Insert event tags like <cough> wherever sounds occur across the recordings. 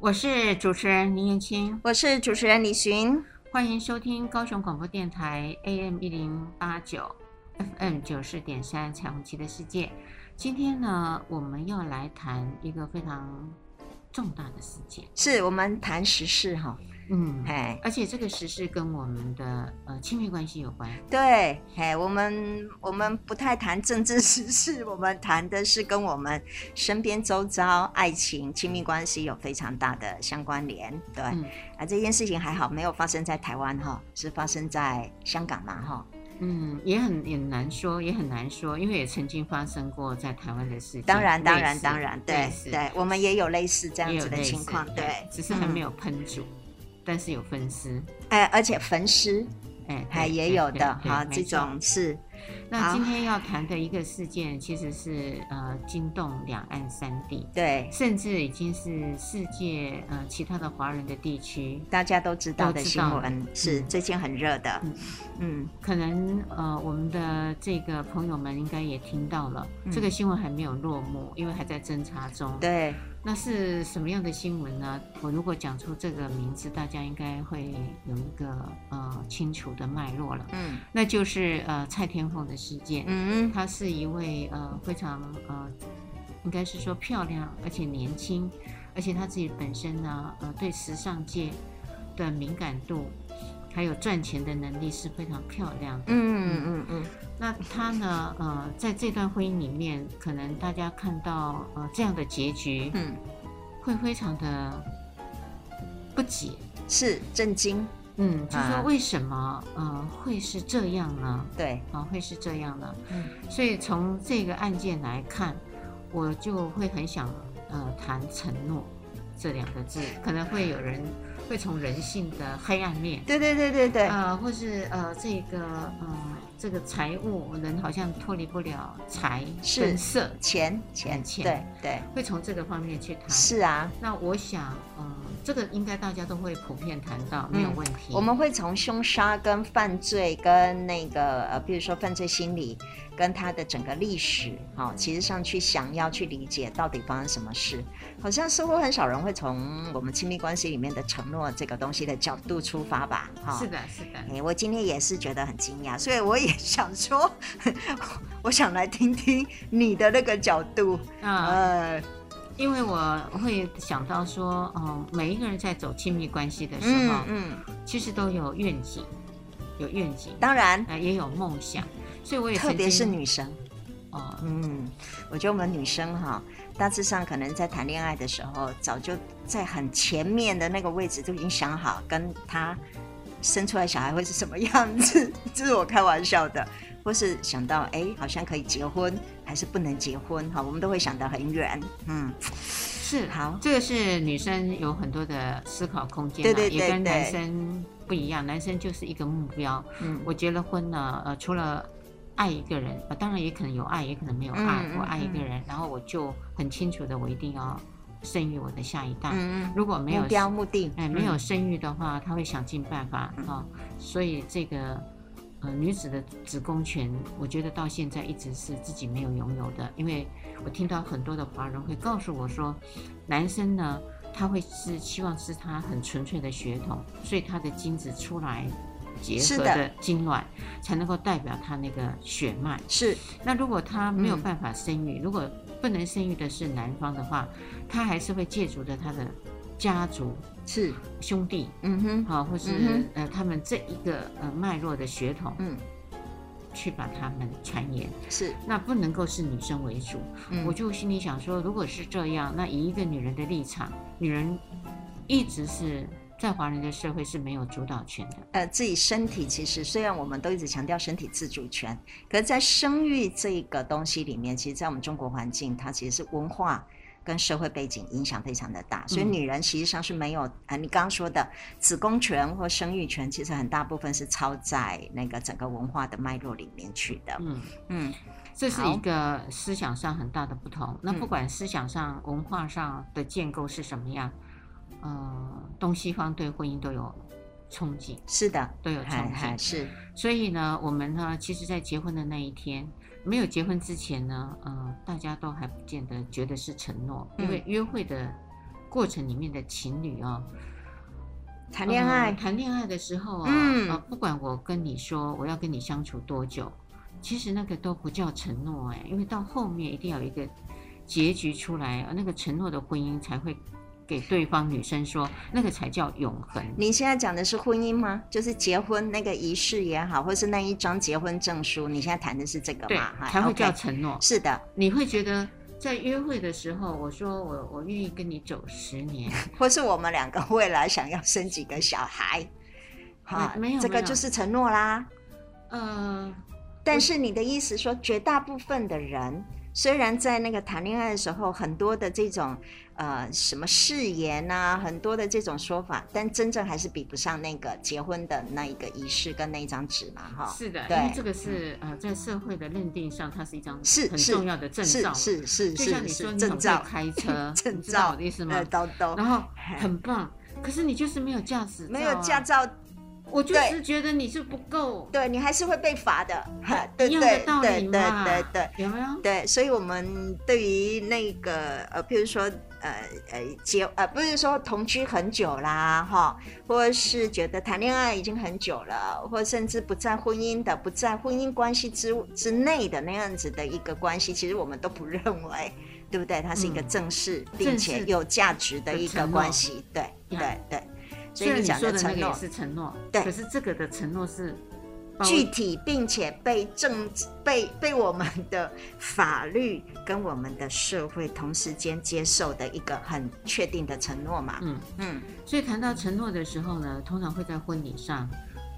我是主持人林彦青，我是主持人李寻，欢迎收听高雄广播电台 AM 一零八九 FM 九四点三彩虹旗的世界。今天呢，我们要来谈一个非常重大的事件，是我们谈时事哈。嗯，嘿，而且这个时事跟我们的呃亲密关系有关。对，哎，我们我们不太谈政治时事，我们谈的是跟我们身边周遭爱情、亲密关系有非常大的相关联。对，嗯、啊，这件事情还好没有发生在台湾哈，是发生在香港嘛哈。嗯，也很也难说，也很难说，因为也曾经发生过在台湾的事情。当然，当然，当然，对对，我们也有类似这样子的情况，对，只是还没有喷出。嗯但是有分尸，哎，而且焚尸，哎，还也有的哈，这种是。那今天要谈的一个事件，其实是呃惊动两岸三地，对，甚至已经是世界呃其他的华人的地区，大家都知道的新闻，是最近很热的。嗯，可能呃我们的这个朋友们应该也听到了，这个新闻还没有落幕，因为还在侦查中。对。那是什么样的新闻呢？我如果讲出这个名字，大家应该会有一个呃清楚的脉络了。嗯，那就是呃蔡天凤的事件。嗯，她是一位呃非常呃，应该是说漂亮而且年轻，而且她自己本身呢呃对时尚界的敏感度。还有赚钱的能力是非常漂亮的。嗯嗯嗯嗯。那他呢？呃，在这段婚姻里面，可能大家看到呃这样的结局，嗯，会非常的不解，是震惊。嗯，就说为什么呃会是这样呢？对，啊会是这样呢？嗯。所以从这个案件来看，我就会很想呃谈承诺这两个字，可能会有人。会从人性的黑暗面，对对对对对，呃，或是呃这个呃这个财务人好像脱离不了财跟色钱钱钱，对对，会从这个方面去谈。是啊，那我想，嗯，这个应该大家都会普遍谈到，没有问题。我们会从凶杀跟犯罪跟那个呃，比如说犯罪心理。跟他的整个历史，哈，其实上去想要去理解到底发生什么事，好像似乎很少人会从我们亲密关系里面的承诺这个东西的角度出发吧，哈。是的，是的。哎，我今天也是觉得很惊讶，所以我也想说，<laughs> 我想来听听你的那个角度。啊，呃，因为我会想到说，嗯，每一个人在走亲密关系的时候，嗯，嗯。其实都有愿景，有愿景，当然，也有梦想。所以我也特别是女生，哦，嗯，我觉得我们女生哈，大致上可能在谈恋爱的时候，早就在很前面的那个位置就已经想好，跟他生出来小孩会是什么样子，<laughs> 这是我开玩笑的，或是想到哎，好像可以结婚，还是不能结婚哈，我们都会想得很远，嗯，是好，这个是女生有很多的思考空间，对对对，也跟男生不一样，男生就是一个目标，嗯，我结了婚了，呃，除了爱一个人，呃，当然也可能有爱，也可能没有爱。嗯、我爱一个人，嗯、然后我就很清楚的，我一定要生育我的下一代。嗯、如果没有目标目的，哎，没有生育的话，嗯、他会想尽办法啊、哦。所以这个呃女子的子宫权，我觉得到现在一直是自己没有拥有的，因为我听到很多的华人会告诉我说，男生呢，他会是希望是他很纯粹的血统，所以他的精子出来。结合的精卵才能够代表他那个血脉。是，那如果他没有办法生育，嗯、如果不能生育的是男方的话，他还是会借助着他的家族是兄弟，嗯哼，好，或是、嗯、呃他们这一个呃脉络的血统，嗯，去把他们传言。是，那不能够是女生为主。嗯、我就心里想说，如果是这样，那以一个女人的立场，女人一直是。在华人的社会是没有主导权的。呃，自己身体其实虽然我们都一直强调身体自主权，可是，在生育这个东西里面，其实，在我们中国环境，它其实是文化跟社会背景影响非常的大。所以，女人实际上是没有啊、呃，你刚刚说的子宫权或生育权，其实很大部分是超在那个整个文化的脉络里面去的。嗯嗯，这是一个思想上很大的不同。那不管思想上、文化上的建构是什么样。呃，东西方对婚姻都有憧憬，是的，都有憧憬，是。所以呢，我们呢，其实，在结婚的那一天，没有结婚之前呢，呃，大家都还不见得觉得是承诺，因为约会的过程里面的情侣哦，谈恋爱，谈恋爱的时候啊，嗯，不管我跟你说我要跟你相处多久，其实那个都不叫承诺哎，因为到后面一定要有一个结局出来，那个承诺的婚姻才会。给对方女生说，那个才叫永恒。你现在讲的是婚姻吗？就是结婚那个仪式也好，或是那一张结婚证书？你现在谈的是这个吗？对，才会叫承诺。Okay. 是的，你会觉得在约会的时候，我说我我愿意跟你走十年，<laughs> 或是我们两个未来想要生几个小孩，好，没有，这个就是承诺啦。呃，但是你的意思说，绝大部分的人。虽然在那个谈恋爱的时候，很多的这种呃什么誓言啊，很多的这种说法，但真正还是比不上那个结婚的那一个仪式跟那一张纸嘛，哈。是的，对，因为这个是呃在社会的认定上，它是一张是很重要的证照，是是是，就像你说你很会开车，<laughs> 证照的意思吗？都都，然后很棒，可是你就是没有驾驶，没有驾照。我就是觉得你是不够，对，你还是会被罚的，<laughs> 对对对对对对对，有没有？对，所以我们对于那个呃，譬如说呃呃结呃，不是说同居很久啦哈，或者是觉得谈恋爱已经很久了，或甚至不在婚姻的不在婚姻关系之之内的那样子的一个关系，其实我们都不认为，<laughs> 对不对？它是一个正式并且有价值的一个关系，对对对。所以你讲的那个也是承诺，对。可是这个的承诺是具体，并且被政被被我们的法律跟我们的社会同时间接受的一个很确定的承诺嘛。嗯嗯。所以谈到承诺的时候呢，通常会在婚礼上，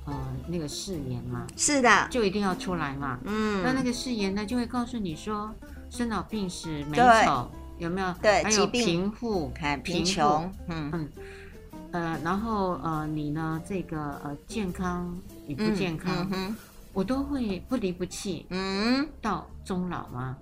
呃，那个誓言嘛。是的。就一定要出来嘛。嗯。那那个誓言呢，就会告诉你说，生老病死、美丑有没有？对。还有贫富、贫穷。嗯嗯。呃，然后呃，你呢？这个呃，健康与不健康，我都会不离不弃，嗯，到终老吗？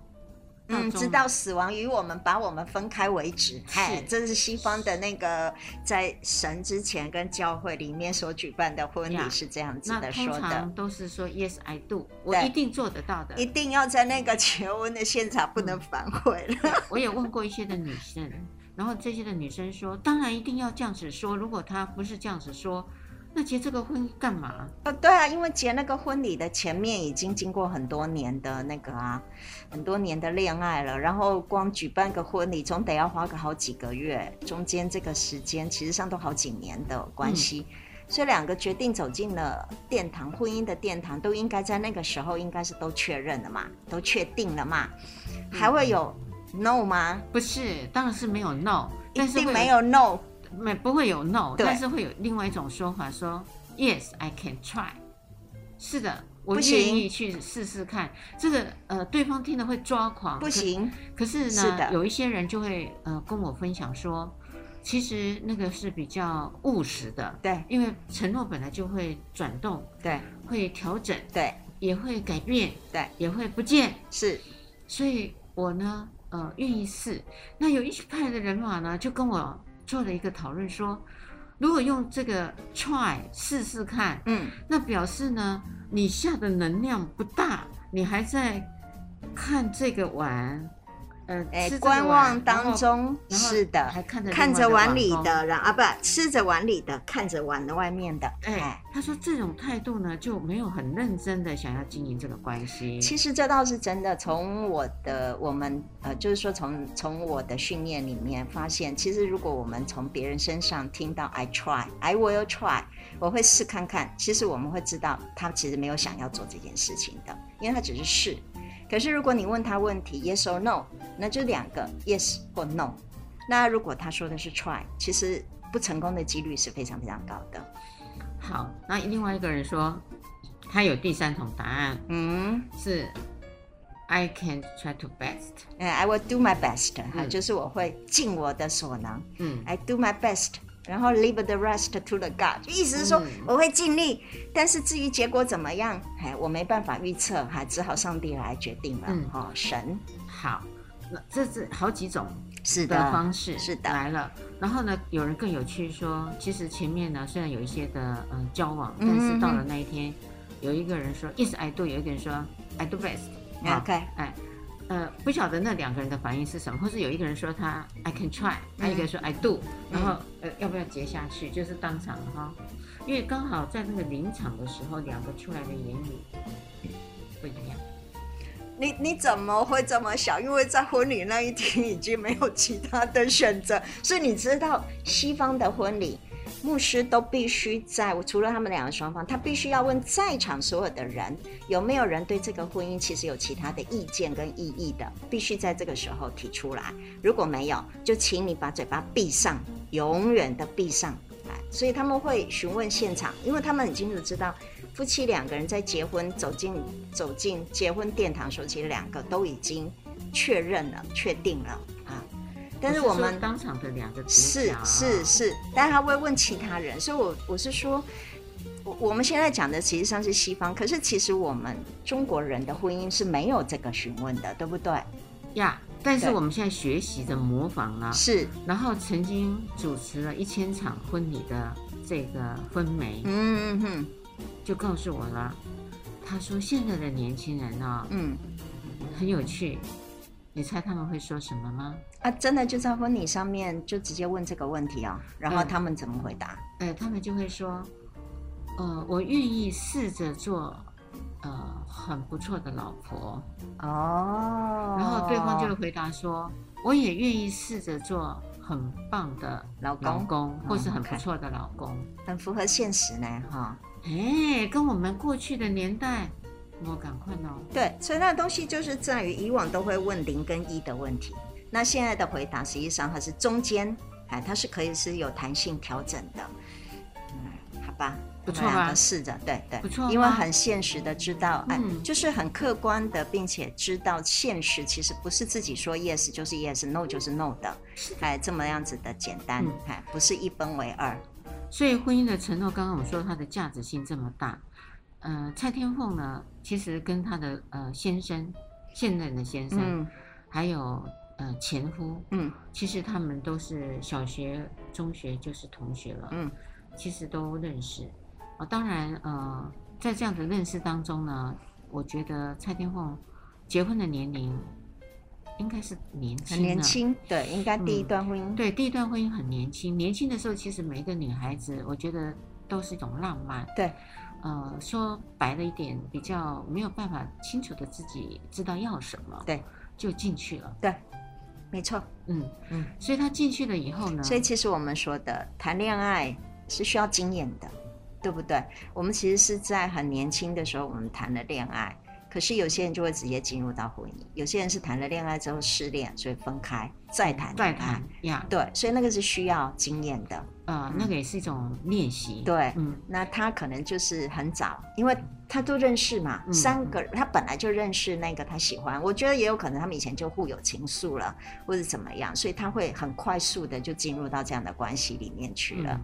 嗯，直到死亡与我们把我们分开为止。是，这是西方的那个在神之前跟教会里面所举办的婚礼是这样子的说的。都是说 Yes, I do，我一定做得到的，一定要在那个求婚的现场不能反悔了。嗯、我也问过一些的女生。然后这些的女生说：“当然一定要这样子说。如果她不是这样子说，那结这个婚干嘛？”哦，对啊，因为结那个婚礼的前面已经经过很多年的那个啊，很多年的恋爱了。然后光举办个婚礼，总得要花个好几个月，中间这个时间其实上都好几年的关系。嗯、所以两个决定走进了殿堂，婚姻的殿堂，都应该在那个时候应该是都确认了嘛，都确定了嘛，还会有。No 吗？不是，当然是没有 No，一定没有 No，没不会有 No，但是会有另外一种说法说，Yes I can try，是的，我愿意去试试看。这个呃，对方听了会抓狂，不行。可是呢，是有一些人就会呃跟我分享说，其实那个是比较务实的，对，因为承诺本来就会转动，对，会调整，对，也会改变，对，也会不见，是，所以我呢。呃，愿意试。那有一派的人马呢，就跟我做了一个讨论，说，如果用这个 try 试试看，嗯，那表示呢，你下的能量不大，你还在看这个碗。呃，哎，观望当中是的，还看着看着碗里的，然啊，不吃着碗里的，看着碗的外面的。哎，他说这种态度呢，就没有很认真的想要经营这个关系。其实这倒是真的，从我的我们呃，就是说从从我的训练里面发现，其实如果我们从别人身上听到 I try, I will try，我会试看看，其实我们会知道他其实没有想要做这件事情的，因为他只是试。可是如果你问他问题，yes or no，那就两个 yes 或 no。那如果他说的是 try，其实不成功的几率是非常非常高的。好，那另外一个人说他有第三种答案，嗯，是 I can try to best，嗯，I will do my best，哈、嗯，就是我会尽我的所能，嗯，I do my best。然后 leave the rest to the God，意思是说我会尽力，嗯、但是至于结果怎么样，哎，我没办法预测，还只好上帝来决定了。嗯，哦，神好，那这是好几种是的方式是的来了。然后呢，有人更有趣说，其实前面呢虽然有一些的嗯、呃、交往，但是到了那一天，嗯、有一个人说 Yes I do，有一个人说 I do best。OK，哎，呃，不晓得那两个人的反应是什么，或是有一个人说他 I can try，还有一个人说 I do，然后呃要不要接下去，就是当场哈，因为刚好在那个临场的时候，两个出来的言语不一样。你你怎么会这么想？因为在婚礼那一天已经没有其他的选择，所以你知道西方的婚礼。牧师都必须在，除了他们两个双方，他必须要问在场所有的人，有没有人对这个婚姻其实有其他的意见跟异议的，必须在这个时候提出来。如果没有，就请你把嘴巴闭上，永远的闭上。来，所以他们会询问现场，因为他们很清楚知道，夫妻两个人在结婚走进走进结婚殿堂时候，其实两个都已经确认了、确定了啊。但是我们当场的两个是是是，但是他会问其他人，所以我我是说，我我们现在讲的其实上是西方，可是其实我们中国人的婚姻是没有这个询问的，对不对？呀，yeah, 但是我们现在学习着模仿了，是，然后曾经主持了一千场婚礼的这个婚媒，嗯嗯哼，就告诉我了，他说现在的年轻人呢、哦，嗯，很有趣。你猜他们会说什么吗？啊，真的就在婚礼上面就直接问这个问题啊、哦，然后他们怎么回答？哎、呃，他们就会说，呃，我愿意试着做，呃，很不错的老婆哦。然后对方就会回答说，我也愿意试着做很棒的老公，老公或是很不错的老公，很符合现实呢，哈。哎，跟我们过去的年代。我赶快哦。对，所以那东西就是在于以往都会问零跟一的问题，那现在的回答实际上它是中间，哎，它是可以是有弹性调整的。嗯，好吧，不错吧？试着，对对，不错，因为很现实的知道，哎，就是很客观的，并且知道现实其实不是自己说 yes 就是 yes，no 就是 no 的，哎，这么样子的简单，哎，不是一分为二。所以婚姻的承诺，刚刚我们说它的价值性这么大。呃，蔡天凤呢，其实跟她的呃先生，现任的先生，嗯、还有呃前夫，嗯，其实他们都是小学、中学就是同学了，嗯，其实都认识。哦，当然，呃，在这样的认识当中呢，我觉得蔡天凤结婚的年龄应该是年轻，很年轻，对，应该第一段婚姻，嗯，对，第一段婚姻很年轻。年轻的时候，其实每一个女孩子，我觉得都是一种浪漫，对。呃，说白了一点，比较没有办法清楚的自己知道要什么，对，就进去了，对，没错，嗯嗯，所以他进去了以后呢，所以其实我们说的谈恋爱是需要经验的，对不对？我们其实是在很年轻的时候，我们谈了恋爱。可是有些人就会直接进入到婚姻，有些人是谈了恋爱之后失恋，所以分开再谈再谈呀。对，所以那个是需要经验的，呃，那个也是一种练习。对，嗯，那他可能就是很早，因为他都认识嘛，三个人他本来就认识那个他喜欢，我觉得也有可能他们以前就互有情愫了，或者怎么样，所以他会很快速的就进入到这样的关系里面去了。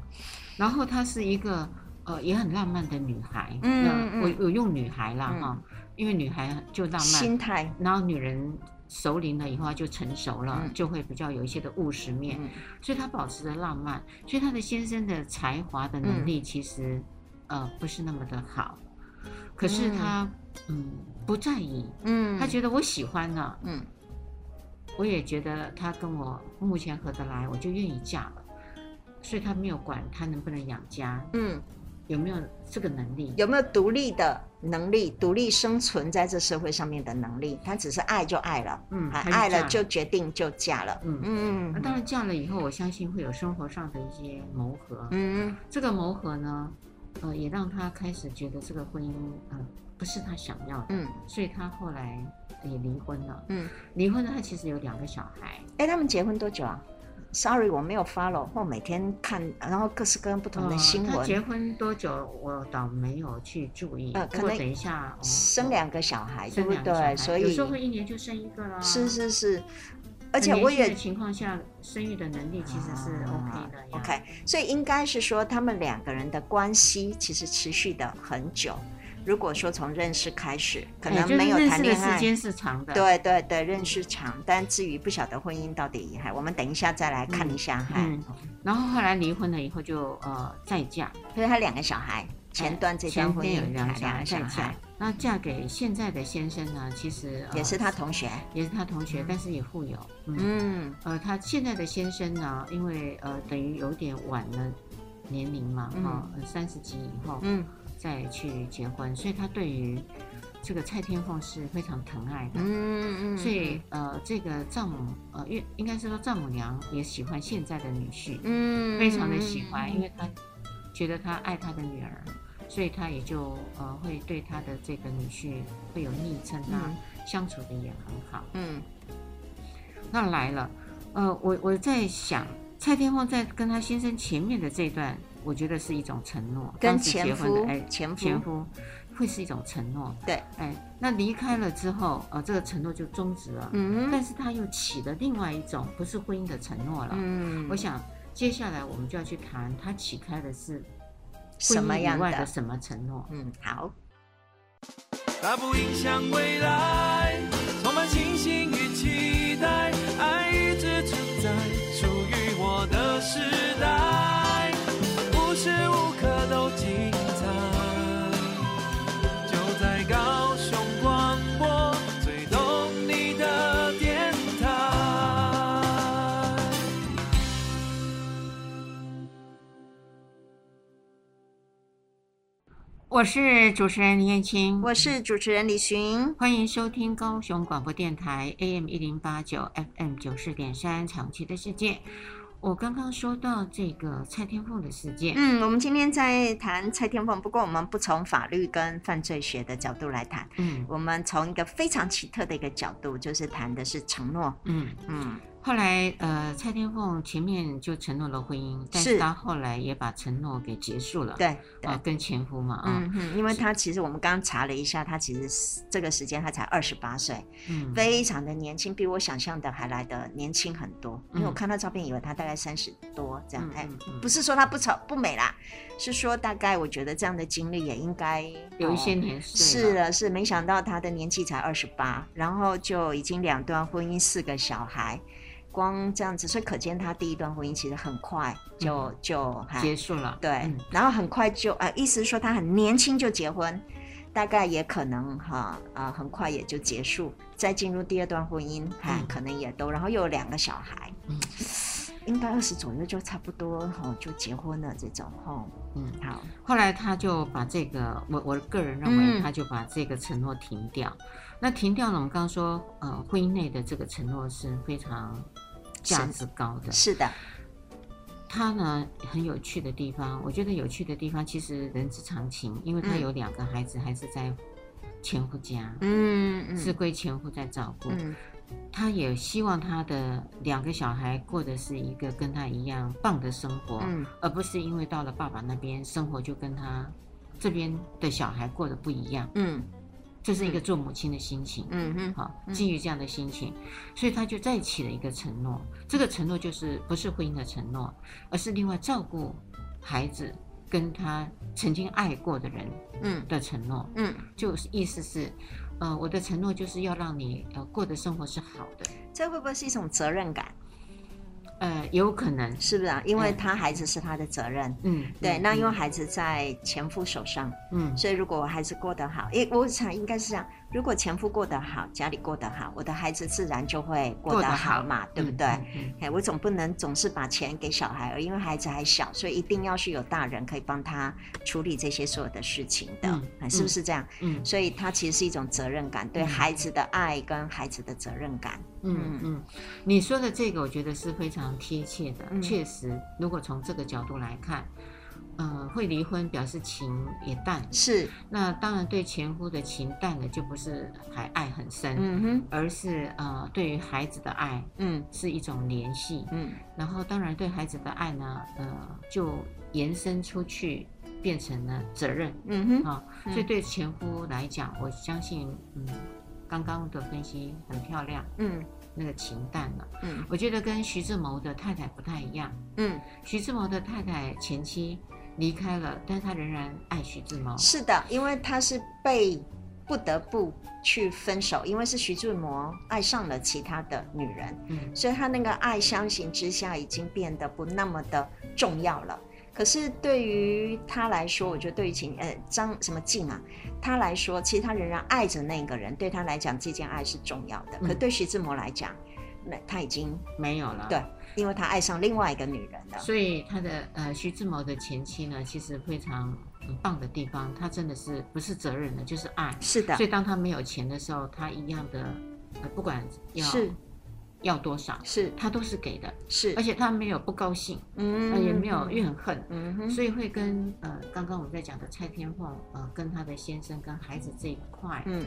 然后她是一个呃也很浪漫的女孩，嗯，我我用女孩啦哈。因为女孩就浪漫。心态，然后女人熟龄了以后就成熟了，嗯、就会比较有一些的务实面，嗯、所以她保持着浪漫。所以她的先生的才华的能力其实，嗯、呃，不是那么的好，可是她嗯，嗯不在意，嗯，他觉得我喜欢了，嗯，我也觉得他跟我目前合得来，我就愿意嫁了，所以她没有管他能不能养家，嗯。有没有这个能力？有没有独立的能力？独立生存在这社会上面的能力？他只是爱就爱了，嗯，爱了就决定就嫁了，嗯嗯。那当然嫁了以后，我相信会有生活上的一些磨合，嗯，这个磨合呢，呃，也让他开始觉得这个婚姻，嗯、呃，不是他想要的，嗯，所以他后来也离婚了，嗯，离婚了，他其实有两个小孩，哎，他们结婚多久啊？Sorry，我没有 follow，或每天看，然后各式各样不同的新闻。他结婚多久？我倒没有去注意。呃，可能等一下生两个小孩，对不对？所以有时候会一年就生一个了。是是是，而且我也情况下生育的能力其实是 OK 的。OK，所以应该是说他们两个人的关系其实持续的很久。如果说从认识开始，可能没有谈恋爱，欸、时间是长的。对对对，认识长，但至于不晓得婚姻到底还，我们等一下再来看一下哈、嗯嗯。然后后来离婚了以后就呃再嫁，所以他两个小孩，前段这段婚姻有两个小孩。那嫁给现在的先生呢？其实也是他同学，也是他同学，但是也富有。嗯，呃，他现在的先生呢，因为呃等于有点晚了年龄嘛，哈，三十几以后，嗯，再去结婚，所以他对于这个蔡天凤是非常疼爱的。嗯嗯，所以呃，这个丈母呃，应应该是说丈母娘也喜欢现在的女婿，嗯，非常的喜欢，因为他觉得他爱他的女儿。所以他也就呃会对他的这个女婿会有昵称啊，嗯、相处的也很好。嗯，那来了，呃，我我在想，蔡天凤在跟他先生前面的这段，我觉得是一种承诺，跟前夫哎前夫前夫会是一种承诺。对，哎，那离开了之后，呃，这个承诺就终止了。嗯，但是他又起了另外一种不是婚姻的承诺了。嗯，我想接下来我们就要去谈他起开的是。什么样的，的什么承诺？嗯，好。它不影响未来，充满信心我是主持人林燕青，我是主持人李寻，欢迎收听高雄广播电台 AM 一零八九 FM 九四点三《长期的世界》。我刚刚说到这个蔡天凤的事件，嗯，我们今天在谈蔡天凤，不过我们不从法律跟犯罪学的角度来谈，嗯，我们从一个非常奇特的一个角度，就是谈的是承诺，嗯。嗯。后来，呃，蔡天凤前面就承诺了婚姻，但是她后来也把承诺给结束了。对，啊，跟前夫嘛，啊，嗯，因为她其实我们刚刚查了一下，她其实这个时间她才二十八岁，嗯，非常的年轻，比我想象的还来的年轻很多。因为我看她照片，以为她大概三十多这样，哎，不是说她不丑不美啦，是说大概我觉得这样的经历也应该有一些年岁。是了，是没想到她的年纪才二十八，然后就已经两段婚姻，四个小孩。光这样子，所以可见他第一段婚姻其实很快就、嗯、就结束了。对，嗯、然后很快就呃，意思是说他很年轻就结婚，大概也可能哈啊、呃，很快也就结束，再进入第二段婚姻，哈、嗯，可能也都，然后又有两个小孩，嗯，<sniffs> 应该二十左右就差不多哈，就结婚了这种哈，嗯，好。后来他就把这个，我我个人认为，他就把这个承诺停掉。嗯、那停掉了，我们刚刚说，呃，婚姻内的这个承诺是非常。价值高的。是的，他呢很有趣的地方，我觉得有趣的地方其实人之常情，因为他有两个孩子还是在前夫家，嗯，是归前夫在照顾，嗯，他也希望他的两个小孩过的是一个跟他一样棒的生活，嗯，而不是因为到了爸爸那边生活就跟他这边的小孩过得不一样，嗯。这是一个做母亲的心情，嗯哼，好，基于这样的心情，所以他就再起了一个承诺。这个承诺就是不是婚姻的承诺，而是另外照顾孩子跟他曾经爱过的人，嗯的承诺，嗯，就是意思是，呃，我的承诺就是要让你呃过的生活是好的。这会不会是一种责任感？呃，有可能是不是啊？因为他孩子是他的责任，嗯，对。那因为孩子在前夫手上，嗯，所以如果我孩子过得好，诶，我想应该是这样。如果前夫过得好，家里过得好，我的孩子自然就会过得好嘛，好对不对？哎、嗯，嗯、我总不能总是把钱给小孩，而因为孩子还小，所以一定要是有大人可以帮他处理这些所有的事情的，嗯、是不是这样？嗯，所以他其实是一种责任感，对孩子的爱跟孩子的责任感。嗯嗯，你说的这个，我觉得是非常贴切的。嗯、确实，如果从这个角度来看。呃，会离婚表示情也淡，是。那当然对前夫的情淡了，就不是还爱很深，嗯哼，而是呃对于孩子的爱，嗯，是一种联系，嗯。然后当然对孩子的爱呢，呃，就延伸出去变成了责任，嗯哼，啊、哦，所以对前夫来讲，我相信，嗯，刚刚的分析很漂亮，嗯，那个情淡了，嗯，我觉得跟徐志摩的太太不太一样，嗯，徐志摩的太太前妻。离开了，但他仍然爱徐志摩。是的，因为他是被不得不去分手，因为是徐志摩爱上了其他的女人，嗯，所以他那个爱相形之下已经变得不那么的重要了。可是对于他来说，我觉得对于秦呃张什么静啊，他来说，其实他仍然爱着那个人，对他来讲，这件爱是重要的。可对徐志摩来讲，那他已经没有了。对。因为他爱上另外一个女人了，所以他的呃徐志摩的前妻呢，其实非常很棒的地方，他真的是不是责任的，就是爱。是的。所以当他没有钱的时候，他一样的，呃，不管要是要多少，是他都是给的，是。而且他没有不高兴，嗯，呃、也没有怨恨，嗯哼。所以会跟呃刚刚我们在讲的蔡天凤，呃，跟他的先生跟孩子这一块，嗯。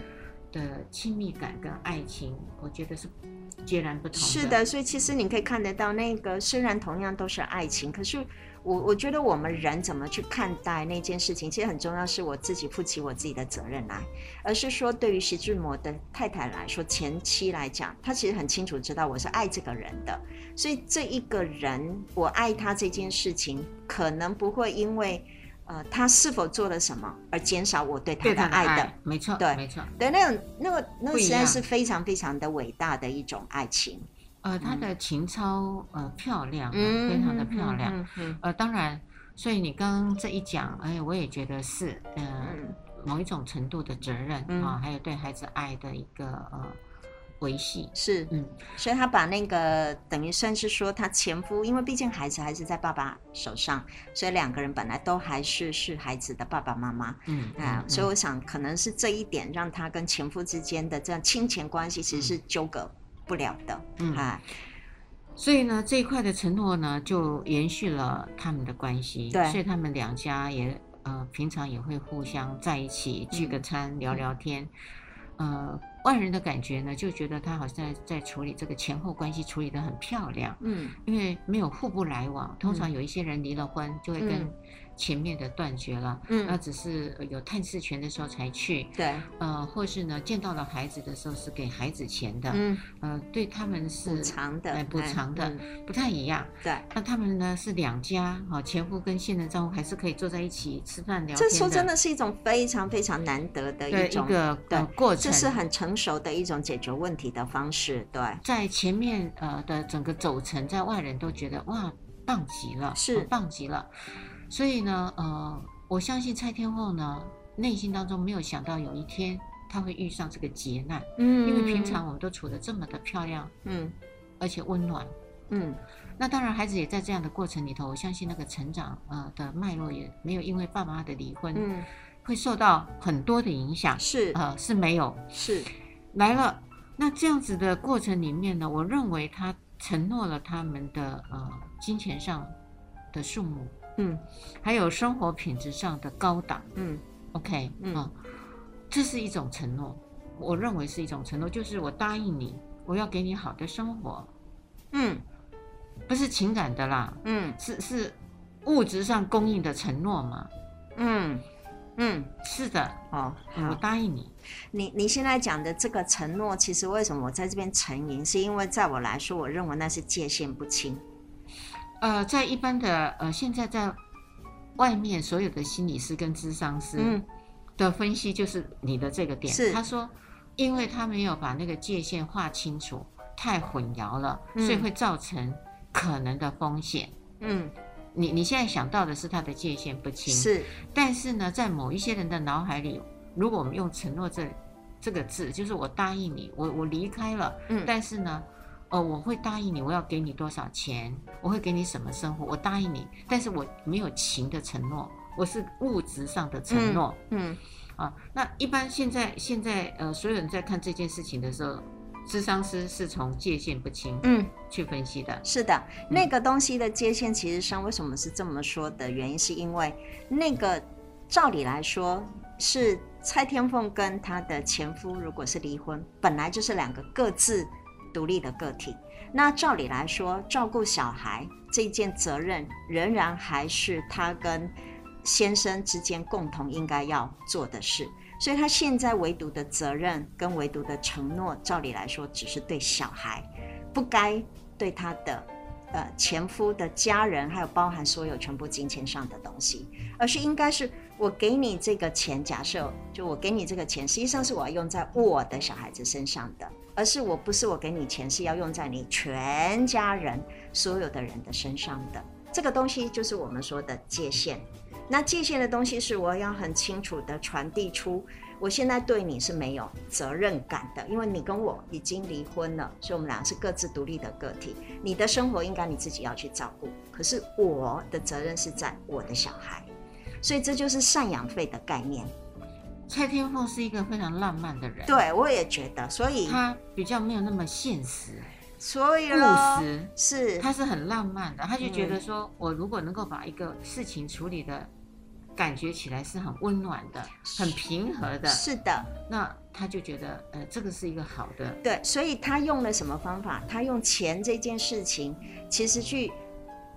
的亲密感跟爱情，我觉得是截然不同。是的，所以其实你可以看得到，那个虽然同样都是爱情，可是我我觉得我们人怎么去看待那件事情，其实很重要，是我自己负起我自己的责任来，而是说对于徐志摩的太太来说，前妻来讲，她其实很清楚知道我是爱这个人的，所以这一个人我爱他这件事情，可能不会因为。呃，他是否做了什么而减少我对他的爱的？爱没错，对，没错，对，那种那个那个实在是非常非常的伟大的一种爱情。呃，他的情操呃漂亮，嗯、非常的漂亮。嗯，嗯呃，当然，所以你刚刚这一讲，哎，我也觉得是，呃、嗯，某一种程度的责任啊、还有对孩子爱的一个呃。维系。是，嗯，所以他把那个等于算是说他前夫，因为毕竟孩子还是在爸爸手上，所以两个人本来都还是是孩子的爸爸妈妈，嗯啊，所以我想可能是这一点让他跟前夫之间的这样亲情关系其实是纠葛不了的，嗯。啊，所以呢这一块的承诺呢就延续了他们的关系，对，所以他们两家也呃平常也会互相在一起聚个餐、嗯、聊聊天。呃，外人的感觉呢，就觉得他好像在处理这个前后关系，处理得很漂亮。嗯，因为没有互不来往，通常有一些人离了婚，就会跟。嗯前面的断绝了，嗯，那只是有探视权的时候才去，对，呃，或是呢见到了孩子的时候是给孩子钱的，嗯，呃，对他们是补偿的，补偿的，不太一样，对。那他们呢是两家，哈，前夫跟现任丈夫还是可以坐在一起吃饭聊天。这说真的是一种非常非常难得的一种过程，这是很成熟的一种解决问题的方式，对。在前面呃的整个走程，在外人都觉得哇棒极了，是棒极了。所以呢，呃，我相信蔡天后呢，内心当中没有想到有一天她会遇上这个劫难，嗯，因为平常我们都处得这么的漂亮，嗯，而且温暖，嗯，那当然孩子也在这样的过程里头，我相信那个成长呃的脉络也没有因为爸妈的离婚，嗯，会受到很多的影响，是，呃，是没有，是，来了，那这样子的过程里面呢，我认为他承诺了他们的呃金钱上的数目。嗯，还有生活品质上的高档，嗯，OK，嗯、哦，这是一种承诺，我认为是一种承诺，就是我答应你，我要给你好的生活，嗯，不是情感的啦，嗯，是是物质上供应的承诺嘛，嗯。嗯，是的，哦，我答应你，你你现在讲的这个承诺，其实为什么我在这边沉吟，是因为在我来说，我认为那是界限不清。呃，在一般的呃，现在在外面所有的心理师跟智商师的分析，就是你的这个点。是、嗯，他说，因为他没有把那个界限划清楚，太混淆了，嗯、所以会造成可能的风险。嗯，你你现在想到的是他的界限不清，是，但是呢，在某一些人的脑海里，如果我们用承诺这这个字，就是我答应你，我我离开了，嗯，但是呢。哦，我会答应你，我要给你多少钱，我会给你什么生活，我答应你，但是我没有情的承诺，我是物质上的承诺。嗯，嗯啊，那一般现在现在呃，所有人在看这件事情的时候，智商师是从界限不清嗯去分析的。是的，那个东西的界限其实上为什么是这么说的原因，是因为那个照理来说是蔡天凤跟她的前夫如果是离婚，本来就是两个各自。独立的个体，那照理来说，照顾小孩这件责任仍然还是他跟先生之间共同应该要做的事。所以，他现在唯独的责任跟唯独的承诺，照理来说，只是对小孩，不该对他的呃前夫的家人，还有包含所有全部金钱上的东西，而是应该是我给你这个钱，假设就我给你这个钱，实际上是我要用在我的小孩子身上的，而是我不是我给你钱是要用在你全家人所有的人的身上的。这个东西就是我们说的界限。那界限的东西是我要很清楚的传递出，我现在对你是没有责任感的，因为你跟我已经离婚了，所以我们俩是各自独立的个体。你的生活应该你自己要去照顾，可是我的责任是在我的小孩，所以这就是赡养费的概念。蔡天凤是一个非常浪漫的人，对，我也觉得，所以他比较没有那么现实。所以务实是，他是很浪漫的，他就觉得说，我如果能够把一个事情处理的感觉起来是很温暖的、很平和的，是的，那他就觉得，呃，这个是一个好的。对，所以他用了什么方法？他用钱这件事情，其实去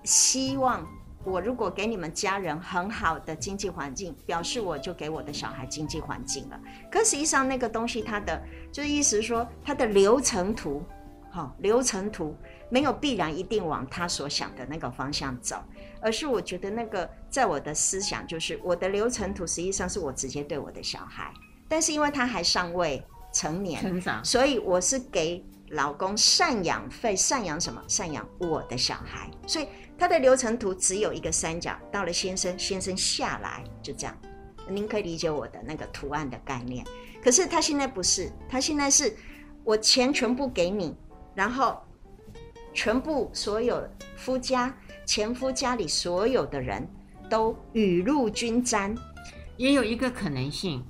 希望我如果给你们家人很好的经济环境，表示我就给我的小孩经济环境了。可实际上那个东西，它的就是意思说，它的流程图。好，流程图没有必然一定往他所想的那个方向走，而是我觉得那个在我的思想就是我的流程图实际上是我直接对我的小孩，但是因为他还尚未成年，成长，所以我是给老公赡养费，赡养什么？赡养我的小孩，所以他的流程图只有一个三角，到了先生，先生下来就这样，您可以理解我的那个图案的概念。可是他现在不是，他现在是我钱全部给你。然后，全部所有夫家前夫家里所有的人都雨露均沾，也有一个可能性，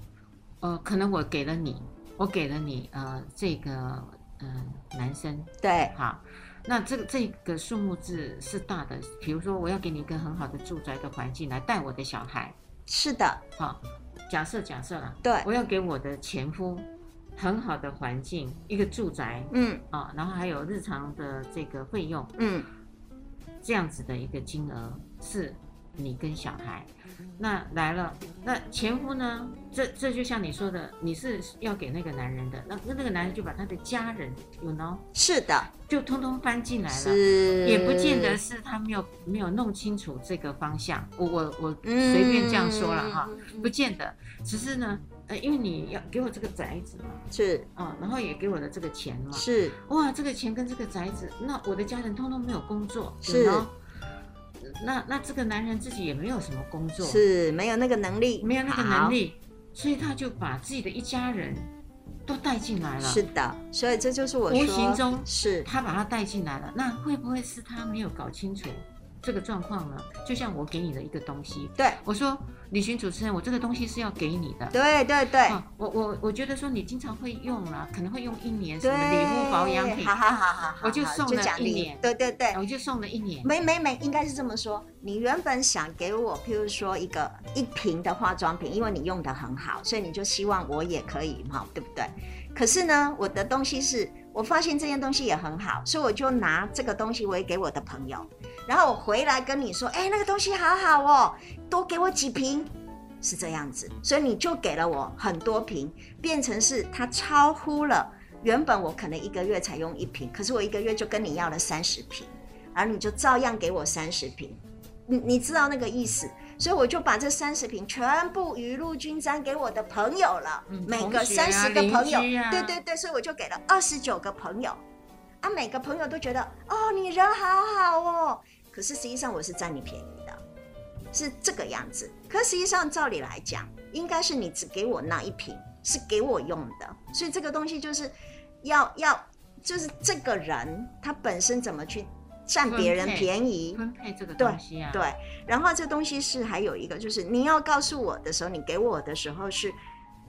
呃，可能我给了你，我给了你，呃，这个，呃，男生，对，好，那这个这个数目字是大的，比如说我要给你一个很好的住宅的环境来带我的小孩，是的，好，假设假设了，对，我要给我的前夫。很好的环境，一个住宅，嗯。啊，然后还有日常的这个费用，嗯，这样子的一个金额是你跟小孩，那来了，那前夫呢？这这就像你说的，你是要给那个男人的，那那那个男人就把他的家人，you know，是的，就通通搬进来了，是，也不见得是他没有没有弄清楚这个方向，我我我随便这样说了哈，不见得，只是呢。呃因为你要给我这个宅子嘛，是。啊，然后也给我的这个钱嘛，是。哇，这个钱跟这个宅子，那我的家人通通没有工作，是，那那这个男人自己也没有什么工作，是没有那个能力，没有那个能力，所以他就把自己的一家人都带进来了，是的，所以这就是我说无形中是。他把他带进来了，那会不会是他没有搞清楚？这个状况呢，就像我给你的一个东西，对。我说，旅行主持人，我这个东西是要给你的，对对对，啊、我我我觉得说你经常会用了，可能会用一年什么礼物保养品，好好好好，我就送了一年，对对对，我就送了一年，没没没，应该是这么说，你原本想给我，譬如说一个一瓶的化妆品，因为你用的很好，所以你就希望我也可以嘛，对不对？可是呢，我的东西是我发现这件东西也很好，所以我就拿这个东西我也给我的朋友。然后我回来跟你说，哎，那个东西好好哦，多给我几瓶，是这样子，所以你就给了我很多瓶，变成是它超乎了原本我可能一个月才用一瓶，可是我一个月就跟你要了三十瓶，而你就照样给我三十瓶，你你知道那个意思，所以我就把这三十瓶全部雨露均沾给我的朋友了，嗯、每个三十个朋友，啊、对对对，所以我就给了二十九个朋友。啊，每个朋友都觉得哦，你人好好哦。可是实际上我是占你便宜的，是这个样子。可实际上照理来讲，应该是你只给我那一瓶，是给我用的。所以这个东西就是要要，就是这个人他本身怎么去占别人便宜，分配这个东西啊。对，对。然后这东西是还有一个，就是你要告诉我的时候，你给我的时候是，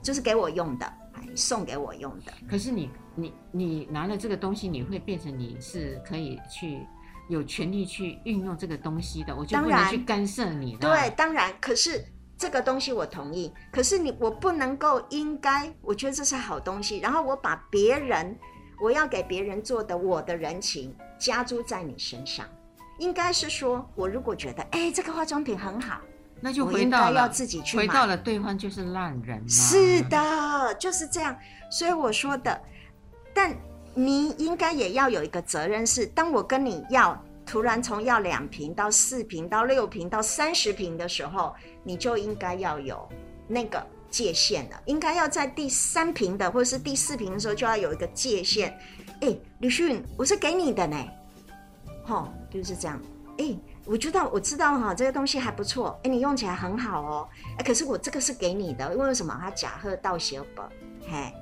就是给我用的，送给我用的。可是你。你你拿了这个东西，你会变成你是可以去有权利去运用这个东西的，我就不能去干涉你。对，当然，可是这个东西我同意，可是你我不能够应该，我觉得这是好东西，然后我把别人我要给别人做的我的人情加诸在你身上，应该是说，我如果觉得哎这个化妆品很好，那就回到了要自己去，回到了对方就是烂人。是的，就是这样，所以我说的。但你应该也要有一个责任是，当我跟你要突然从要两瓶到四瓶到六瓶到三十瓶的时候，你就应该要有那个界限了，应该要在第三瓶的或者是第四瓶的时候就要有一个界限。哎、李，迅，我是给你的呢，吼，就是这样。哎、我知道，我知道哈，这个东西还不错，哎、你用起来很好哦。哎、可是我这个是给你的，因为什么？它假贺到写本，嘿。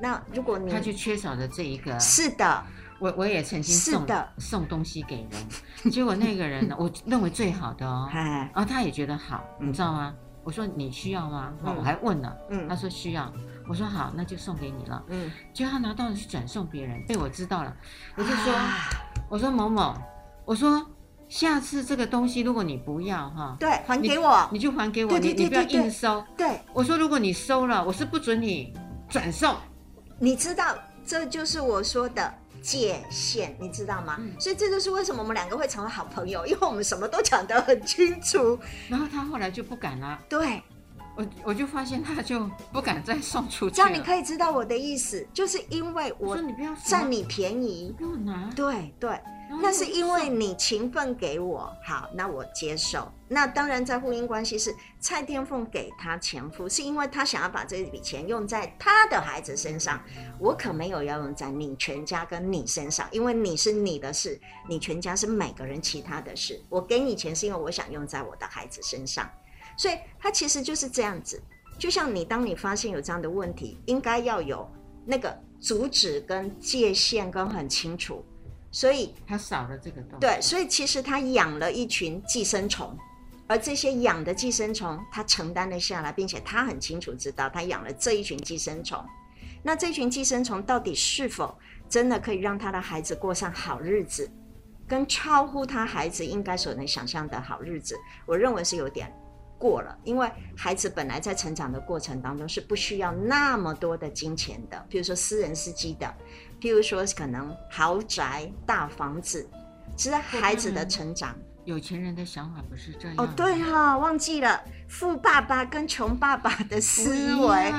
那如果你他就缺少了这一个，是的。我我也曾经送的。送东西给人，结果那个人呢，<laughs> 我认为最好的哦，然后他也觉得好，你知道吗？我说你需要吗？我还问了，他说需要，我说好，那就送给你了。嗯，结果他拿到的是转送别人，被我知道了，我就说，我说某某，我说下次这个东西如果你不要哈，对，还给我，你就还给我，你你不要硬收。对，我说如果你收了，我是不准你转送。你知道，这就是我说的。界限，你知道吗？嗯、所以这就是为什么我们两个会成为好朋友，<laughs> 因为我们什么都讲得很清楚。然后他后来就不敢了。对，我我就发现他就不敢再送出去。这样你可以知道我的意思，就是因为我说你不要占你便宜，不要拿。对对。那是因为你情分给我好，那我接受。那当然，在婚姻关系是蔡天凤给她前夫，是因为她想要把这笔钱用在她的孩子身上。我可没有要用在你全家跟你身上，因为你是你的事，你全家是每个人其他的事。我给你钱是因为我想用在我的孩子身上，所以他其实就是这样子。就像你，当你发现有这样的问题，应该要有那个阻止跟界限跟很清楚。所以他少了这个东西。对，所以其实他养了一群寄生虫，而这些养的寄生虫，他承担了下来，并且他很清楚知道，他养了这一群寄生虫。那这群寄生虫到底是否真的可以让他的孩子过上好日子，跟超乎他孩子应该所能想象的好日子，我认为是有点过了。因为孩子本来在成长的过程当中是不需要那么多的金钱的，比如说私人司机的。譬如说，可能豪宅、大房子，是孩子的成长。有钱人的想法不是这样哦，对哈、哦，忘记了富爸爸跟穷爸爸的思维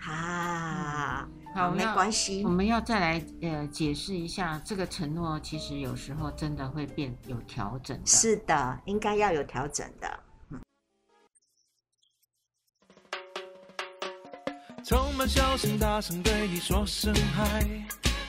啊。好，没关系，我们要再来呃解释一下，这个承诺其实有时候真的会变有调整的。是的，应该要有调整的。嗯。充满笑声，大声对你说声嗨。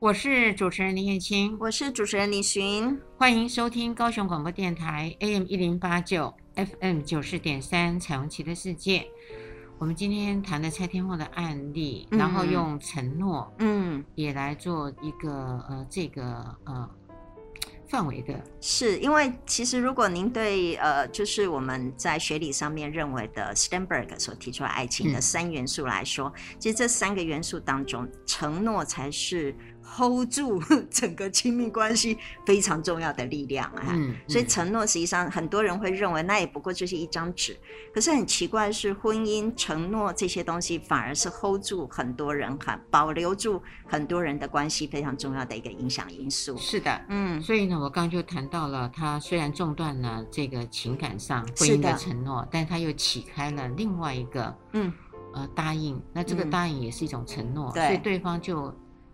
我是主持人林燕青，我是主持人李寻，欢迎收听高雄广播电台 AM 一零八九。FM 九四点三彩虹旗的世界，我们今天谈的蔡天凤的案例，嗯、然后用承诺，嗯，也来做一个呃这个呃范围的，是因为其实如果您对呃就是我们在学理上面认为的 Sternberg 所提出来爱情的三元素来说，嗯、其实这三个元素当中，承诺才是。Hold 住 <laughs> 整个亲密关系非常重要的力量啊！嗯嗯、所以承诺实际上很多人会认为那也不过就是一张纸，可是很奇怪的是，婚姻承诺这些东西反而是 hold 住很多人，很保留住很多人的关系非常重要的一个影响因素。是的，嗯，所以呢，我刚刚就谈到了，他虽然中断了这个情感上婚姻的承诺，的但他又启开了另外一个，嗯，呃，答应。那这个答应也是一种承诺，嗯、所以对方就。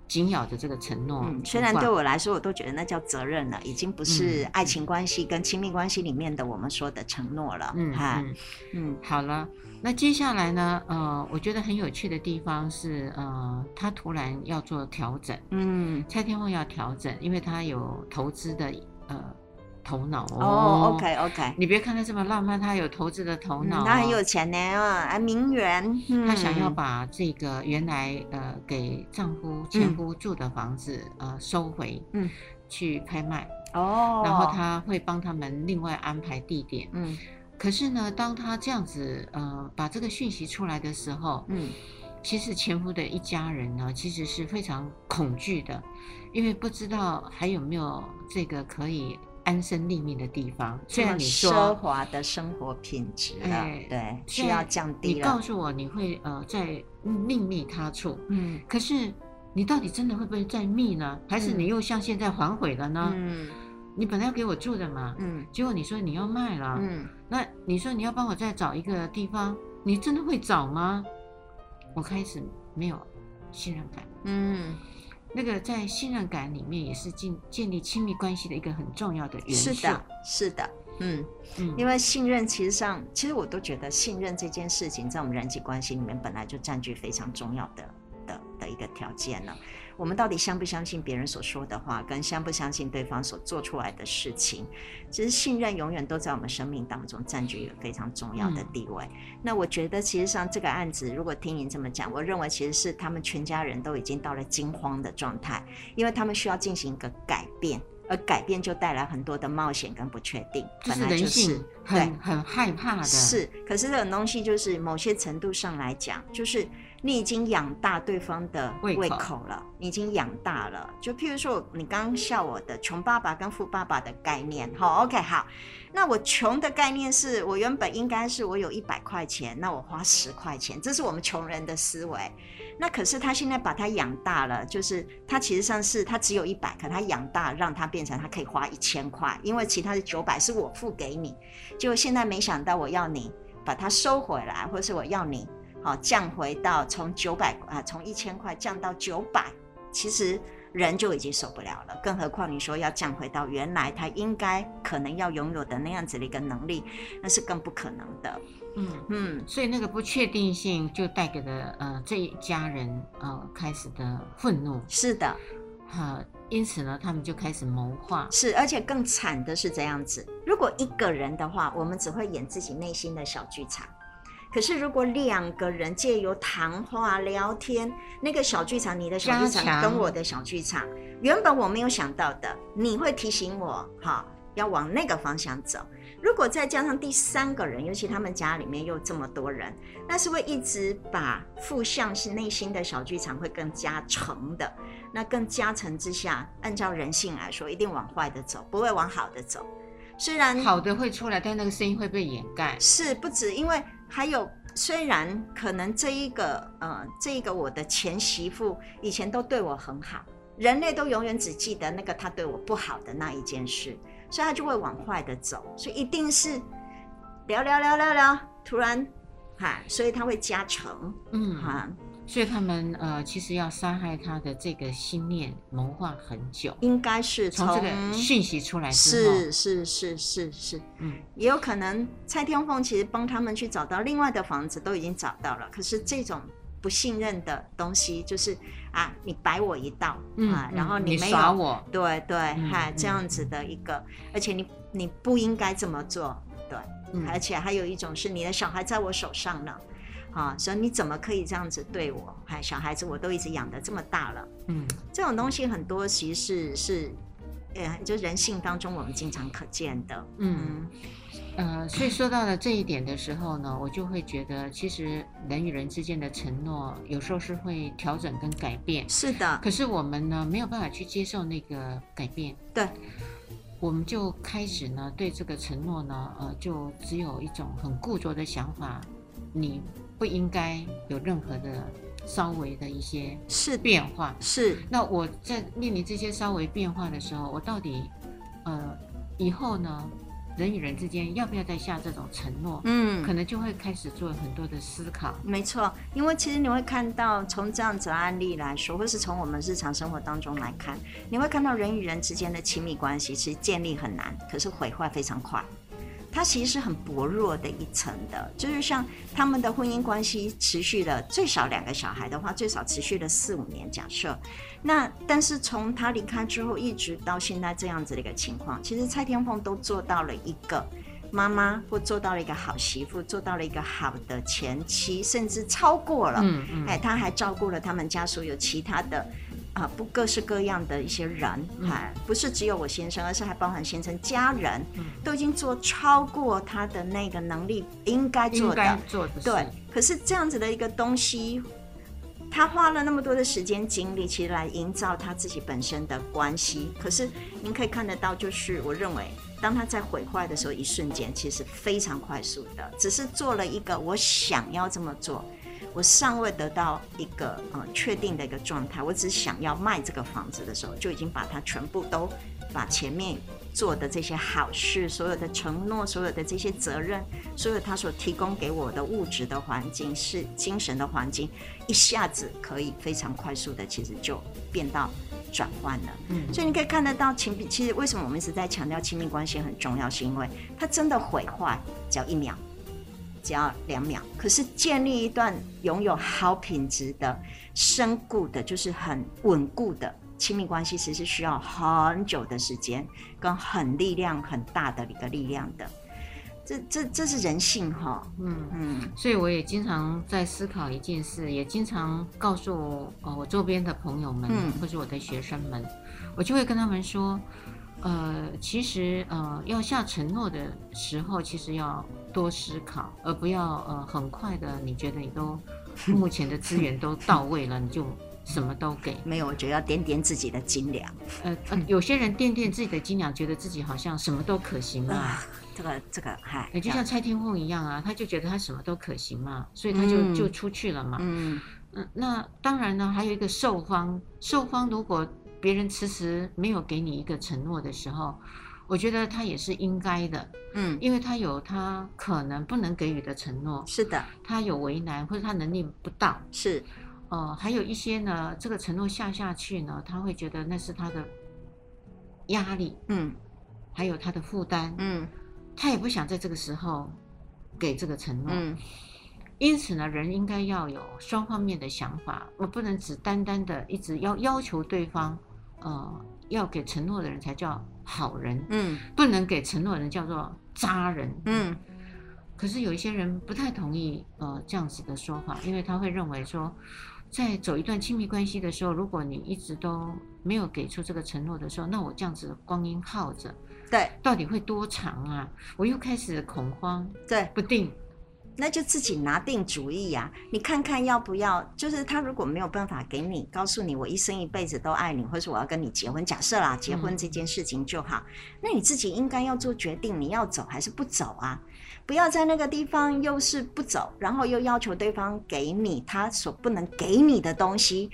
紧咬着这个承诺，嗯，虽然对我来说，我都觉得那叫责任了，已经不是爱情关系跟亲密关系里面的我们说的承诺了。嗯，哈，嗯，好了，那接下来呢？呃，我觉得很有趣的地方是，呃，他突然要做调整，嗯，蔡天凤要调整，因为他有投资的，呃。头脑哦，哦，OK OK，你别看他这么浪漫，他有投资的头脑，他很有钱呢啊，名媛，他想要把这个原来呃给丈夫前夫住的房子呃收回，嗯，去拍卖。哦，然后他会帮他们另外安排地点，嗯，可是呢，当他这样子呃把这个讯息出来的时候，嗯，其实前夫的一家人呢其实是非常恐惧的，因为不知道还有没有这个可以。安身立命的地方。虽然你说奢华的生活品质，哎，对，需要降低。你告诉我你会呃在另觅他处，嗯，可是你到底真的会不会再觅呢？还是你又像现在反悔了呢？嗯，你本来要给我住的嘛，嗯，结果你说你要卖了，嗯，那你说你要帮我再找一个地方，你真的会找吗？我开始没有信任感，嗯。那个在信任感里面也是建建立亲密关系的一个很重要的元素。是的，是的，嗯嗯，因为信任其实上，其实我都觉得信任这件事情在我们人际关系里面本来就占据非常重要的的的一个条件了。我们到底相不相信别人所说的话，跟相不相信对方所做出来的事情？其实信任永远都在我们生命当中占据一个非常重要的地位。嗯、那我觉得，其实上这个案子，如果听您这么讲，我认为其实是他们全家人都已经到了惊慌的状态，因为他们需要进行一个改变，而改变就带来很多的冒险跟不确定。本来就是，很很害怕的。是，可是这种东西就是某些程度上来讲，就是。你已经养大对方的胃口了，你已经养大了。就譬如说，你刚刚笑我的穷爸爸跟富爸爸的概念，好，OK，好。那我穷的概念是我原本应该是我有一百块钱，那我花十块钱，这是我们穷人的思维。那可是他现在把他养大了，就是他其实上是他只有一百，可他养大让他变成他可以花一千块，因为其他的九百是我付给你。结果现在没想到我要你把它收回来，或是我要你。好，降回到从九百啊，从一千块降到九百，其实人就已经受不了了。更何况你说要降回到原来他应该可能要拥有的那样子的一个能力，那是更不可能的。嗯嗯，所以那个不确定性就带给了呃这一家人呃开始的愤怒。是的，好，因此呢，他们就开始谋划。是，而且更惨的是这样子，如果一个人的话，我们只会演自己内心的小剧场。可是，如果两个人借由谈话聊天，那个小剧场，你的小剧场跟我的小剧场，原本我没有想到的，你会提醒我，哈，要往那个方向走。如果再加上第三个人，尤其他们家里面又这么多人，那是会一直把负向是内心的小剧场会更加成的。那更加成之下，按照人性来说，一定往坏的走，不会往好的走。虽然好的会出来，但那个声音会被掩盖。是不止，因为。还有，虽然可能这一个，呃，这一个我的前媳妇以前都对我很好，人类都永远只记得那个他对我不好的那一件事，所以他就会往坏的走，所以一定是聊聊聊聊聊，突然，哈，所以他会加成，嗯，哈。所以他们呃，其实要杀害他的这个心念谋划很久，应该是从这个讯息出来之后，是是是是是，嗯，也有可能蔡天凤其实帮他们去找到另外的房子都已经找到了，可是这种不信任的东西，就是啊，你摆我一道，嗯、啊，然后你没耍我，对对，哈、嗯，这样子的一个，嗯、而且你你不应该这么做，对，嗯、而且还有一种是你的小孩在我手上呢。啊，所以你怎么可以这样子对我？还小孩子我都一直养的这么大了，嗯，这种东西很多其实是是，呃，就人性当中我们经常可见的，嗯，呃，所以说到了这一点的时候呢，我就会觉得，其实人与人之间的承诺有时候是会调整跟改变，是的。可是我们呢，没有办法去接受那个改变，对，我们就开始呢，对这个承诺呢，呃，就只有一种很固着的想法，你。不应该有任何的稍微的一些是变化，是。那我在面临这些稍微变化的时候，我到底呃以后呢，人与人之间要不要再下这种承诺？嗯，可能就会开始做很多的思考。没错，因为其实你会看到，从这样子的案例来说，或是从我们日常生活当中来看，你会看到人与人之间的亲密关系其实建立很难，可是毁坏非常快。它其实是很薄弱的一层的，就是像他们的婚姻关系持续了最少两个小孩的话，最少持续了四五年。假设，那但是从他离开之后，一直到现在这样子的一个情况，其实蔡天凤都做到了一个妈妈，或做到了一个好媳妇，做到了一个好的前妻，甚至超过了。嗯嗯，哎，他还照顾了他们家所有其他的。啊，不，各式各样的一些人，哈、嗯，不是只有我先生，而是还包含先生家人，嗯、都已经做超过他的那个能力应该做的，应该做的。对，可是这样子的一个东西，他花了那么多的时间精力，其实来营造他自己本身的关系。可是您可以看得到，就是我认为，当他在毁坏的时候，一瞬间其实非常快速的，只是做了一个我想要这么做，我尚未得到一个呃确定的一个状态，我只想要卖这个房子的时候，就已经把它全部都把前面。做的这些好事，所有的承诺，所有的这些责任，所有他所提供给我的物质的环境，是精神的环境，一下子可以非常快速的，其实就变到转换了。嗯，所以你可以看得到亲密，其实为什么我们一直在强调亲密关系很重要，是因为它真的毁坏只要一秒，只要两秒，可是建立一段拥有好品质的、深固的，就是很稳固的。亲密关系其实是需要很久的时间，跟很力量很大的一个力量的，这这这是人性哈，嗯。嗯，所以我也经常在思考一件事，也经常告诉哦我周边的朋友们，嗯、或者我的学生们，我就会跟他们说，呃，其实呃要下承诺的时候，其实要多思考，而不要呃很快的，你觉得你都 <laughs> 目前的资源都到位了，你就。什么都给没有，我觉得要掂掂自己的斤两。呃呃，有些人掂掂自己的斤两，觉得自己好像什么都可行嘛。啊、这个这个嗨，就像蔡天凤一样啊，他就觉得他什么都可行嘛，所以他就、嗯、就出去了嘛。嗯嗯，那当然呢，还有一个受方，受方如果别人迟迟没有给你一个承诺的时候，我觉得他也是应该的。嗯，因为他有他可能不能给予的承诺。是的，他有为难或者他能力不到。是。呃，还有一些呢，这个承诺下下去呢，他会觉得那是他的压力，嗯，还有他的负担，嗯，他也不想在这个时候给这个承诺，嗯，因此呢，人应该要有双方面的想法，我不能只单单的一直要要求对方，呃，要给承诺的人才叫好人，嗯，不能给承诺的人叫做渣人，嗯，可是有一些人不太同意呃这样子的说法，因为他会认为说。在走一段亲密关系的时候，如果你一直都没有给出这个承诺的时候，那我这样子光阴耗着，对，到底会多长啊？我又开始恐慌，对，不定，那就自己拿定主意呀、啊。你看看要不要？就是他如果没有办法给你，告诉你我一生一辈子都爱你，或是我要跟你结婚，假设啦，结婚这件事情就好，嗯、那你自己应该要做决定，你要走还是不走啊？不要在那个地方又是不走，然后又要求对方给你他所不能给你的东西，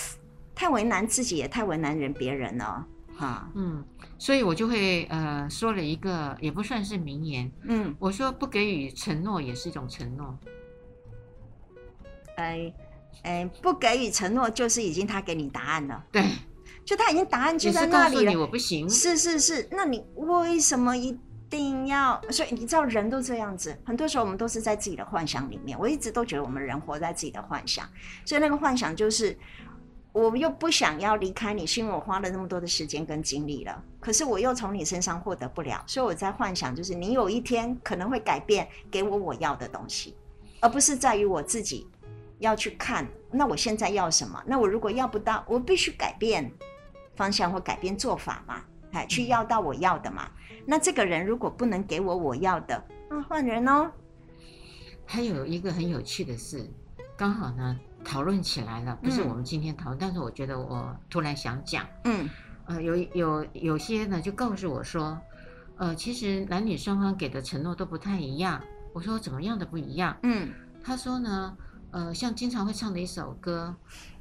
<sighs> 太为难自己，也太为难人别人了，哈。嗯，所以我就会呃说了一个，也不算是名言，嗯，我说不给予承诺也是一种承诺。哎哎，不给予承诺就是已经他给你答案了，对，就他已经答案就在那里了。我不行，是是是，那你为什么一？一定要，所以你知道人都这样子，很多时候我们都是在自己的幻想里面。我一直都觉得我们人活在自己的幻想，所以那个幻想就是，我又不想要离开你，是因为我花了那么多的时间跟精力了，可是我又从你身上获得不了，所以我在幻想，就是你有一天可能会改变，给我我要的东西，而不是在于我自己要去看，那我现在要什么？那我如果要不到，我必须改变方向或改变做法嘛，哎，去要到我要的嘛。那这个人如果不能给我我要的，那换人哦。还有一个很有趣的是，刚好呢讨论起来了，不是我们今天讨论，嗯、但是我觉得我突然想讲，嗯，呃，有有有些呢就告诉我说，呃，其实男女双方给的承诺都不太一样。我说怎么样的不一样？嗯，他说呢，呃，像经常会唱的一首歌，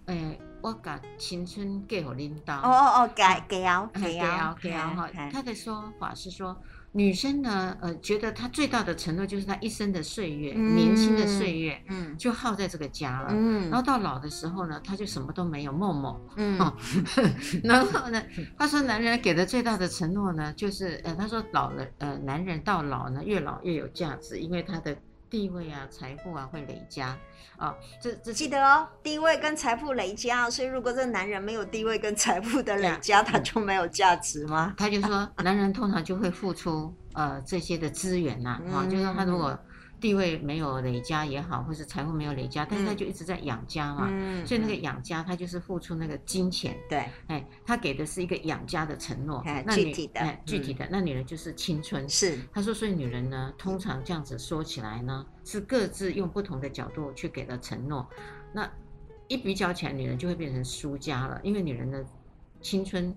哎。我把青春给我领导。哦哦哦，给给啊给啊 <laughs> 给啊哈！他的说法是说，女生呢，呃，觉得她最大的承诺就是她一生的岁月，嗯、年轻的岁月，嗯，就耗在这个家了。嗯，然后到老的时候呢，她就什么都没有，默默。嗯，哦、<laughs> 然后呢，她说男人给的最大的承诺呢，就是呃，她说老了，呃，男人到老呢，越老越有价值，因为他的。地位啊，财富啊，会累加啊。这这记得哦，地位跟财富累加。所以如果这个男人没有地位跟财富的累加，他就没有价值吗？他就说，男人通常就会付出呃这些的资源呐，啊，<laughs> 就是说他如果。地位没有累加也好，或是财富没有累加，但是他就一直在养家嘛，嗯、所以那个养家他就是付出那个金钱，对，哎，他给的是一个养家的承诺，具体的，哎，具体的，那女人就是青春，是，他说，所以女人呢，通常这样子说起来呢，是各自用不同的角度去给了承诺，那。一比较起来，女人就会变成输家了，因为女人的青春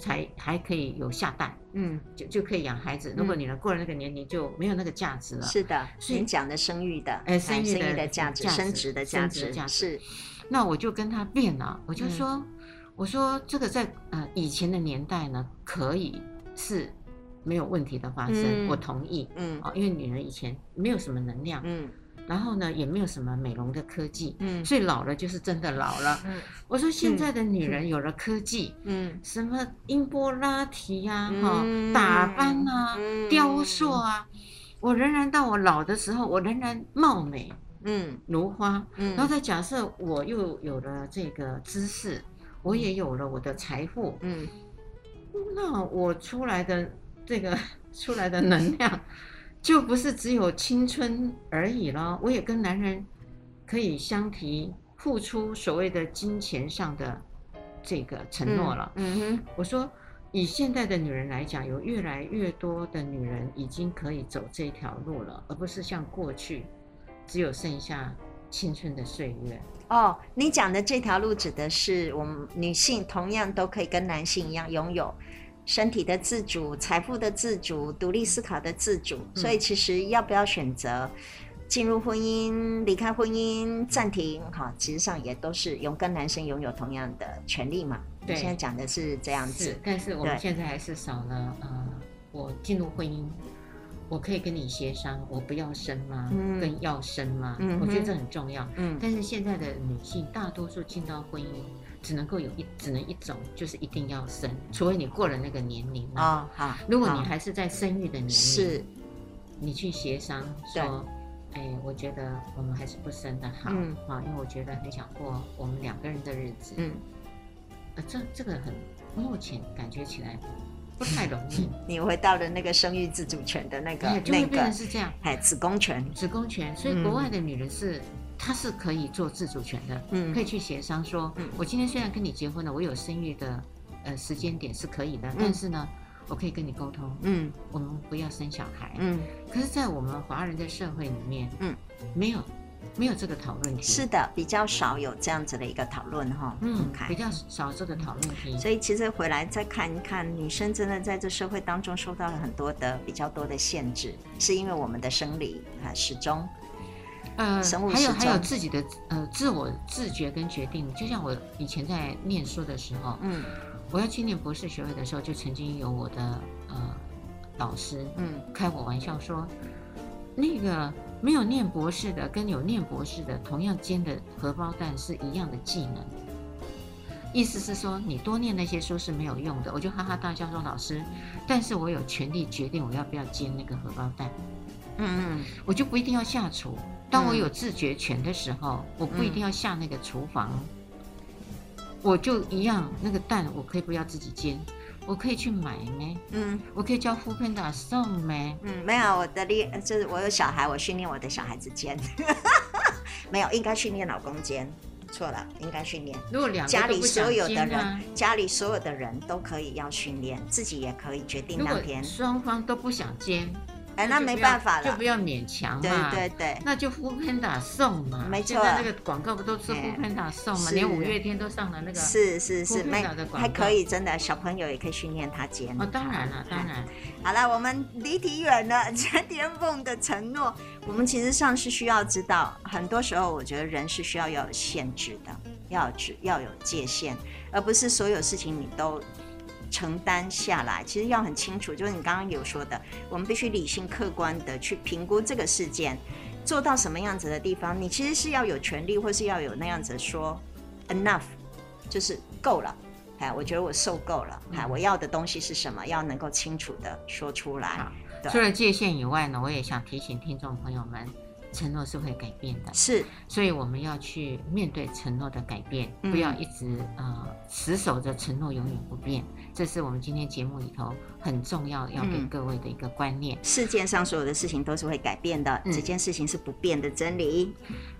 才还可以有下蛋，嗯，就就可以养孩子。如果女人过了那个年龄，就没有那个价值了。是的，所以讲的生育的，哎，生育的价值，生殖的价值，是。那我就跟他辩了，我就说，我说这个在呃以前的年代呢，可以是没有问题的发生，我同意，嗯，啊，因为女人以前没有什么能量，嗯。然后呢，也没有什么美容的科技，嗯，所以老了就是真的老了。嗯，我说现在的女人有了科技，嗯，什么音波拉提呀，哈，打扮啊，雕塑啊，我仍然到我老的时候，我仍然貌美，嗯，如花。嗯，然后再假设我又有了这个知识，我也有了我的财富，嗯，那我出来的这个 <laughs> 出来的能量。就不是只有青春而已了，我也跟男人可以相提付出所谓的金钱上的这个承诺了。嗯，嗯哼，我说以现在的女人来讲，有越来越多的女人已经可以走这条路了，而不是像过去只有剩下青春的岁月。哦，你讲的这条路指的是我们女性同样都可以跟男性一样拥有。身体的自主、财富的自主、独立思考的自主，所以其实要不要选择进入婚姻、离开婚姻、暂停，哈，其实上也都是有跟男生拥有同样的权利嘛。对，现在讲的是这样子。但是我们现在还是少了，呃，我进入婚姻，我可以跟你协商，我不要生吗？嗯，跟要生吗？嗯，我觉得这很重要。嗯，但是现在的女性大多数进到婚姻。只能够有一，只能一种，就是一定要生，除非你过了那个年龄啊。好，如果你还是在生育的年龄，是，你去协商说，哎，我觉得我们还是不生的好，嗯，好，因为我觉得很想过我们两个人的日子。嗯，这这个很目前感觉起来不太容易。<laughs> 你回到了那个生育自主权的那个那个，就会变成是这样，哎，子宫权，子宫权，所以国外的女人是。他是可以做自主权的，嗯，可以去协商说，嗯，我今天虽然跟你结婚了，我有生育的，呃，时间点是可以的，但是呢，我可以跟你沟通，嗯，我们不要生小孩，嗯，可是，在我们华人的社会里面，嗯，没有，没有这个讨论题，是的，比较少有这样子的一个讨论哈，嗯，比较少这个讨论题，所以其实回来再看一看，女生真的在这社会当中受到了很多的比较多的限制，是因为我们的生理啊时钟。呃，还有还有自己的呃自我自觉跟决定，就像我以前在念书的时候，嗯，我要去念博士学位的时候，就曾经有我的呃老师，嗯，开我玩笑说，那个没有念博士的跟有念博士的同样煎的荷包蛋是一样的技能，意思是说你多念那些书是没有用的。我就哈哈大笑说，老师，但是我有权利决定我要不要煎那个荷包蛋，嗯嗯，我就不一定要下厨。当我有自觉权的时候，我不一定要下那个厨房，嗯、我就一样那个蛋，我可以不要自己煎，我可以去买咩？嗯，我可以叫 foodpanda 送没？嗯，没有，我的力就是我有小孩，我训练我的小孩子煎，<laughs> 没有，应该训练老公煎，错了，应该训练。如果两家里所有的人，家里所有的人都可以要训练，自己也可以决定当天。双方都不想煎。哎，那没办法了，就不要勉强嘛。对对对，那就 foodpanda 送嘛。没错，现在那个广告不都是 foodpanda 送嘛？连五月天都上了那个。是是是，没还可以，真的小朋友也可以训练他接。哦，当然了，当然。好了，我们离题远了。陈天凤的承诺，我们其实上是需要知道，很多时候我觉得人是需要要有限制的，要有要有界限，而不是所有事情你都。承担下来，其实要很清楚，就是你刚刚有说的，我们必须理性客观的去评估这个事件，做到什么样子的地方，你其实是要有权利，或是要有那样子说 enough，就是够了，哎，我觉得我受够了，哎，我要的东西是什么，要能够清楚的说出来。除了界限以外呢，我也想提醒听众朋友们。承诺是会改变的，是，所以我们要去面对承诺的改变，嗯、不要一直呃死守着承诺永远不变。这是我们今天节目里头很重要要给各位的一个观念。嗯、世界上所有的事情都是会改变的，嗯、这件事情是不变的真理。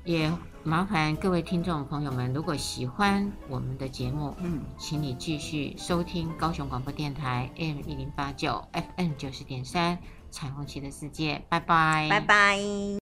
也麻烦各位听众朋友们，如果喜欢我们的节目，嗯，请你继续收听高雄广播电台 AM 一零八九 FM 九十点三彩虹旗的世界。拜拜，拜拜。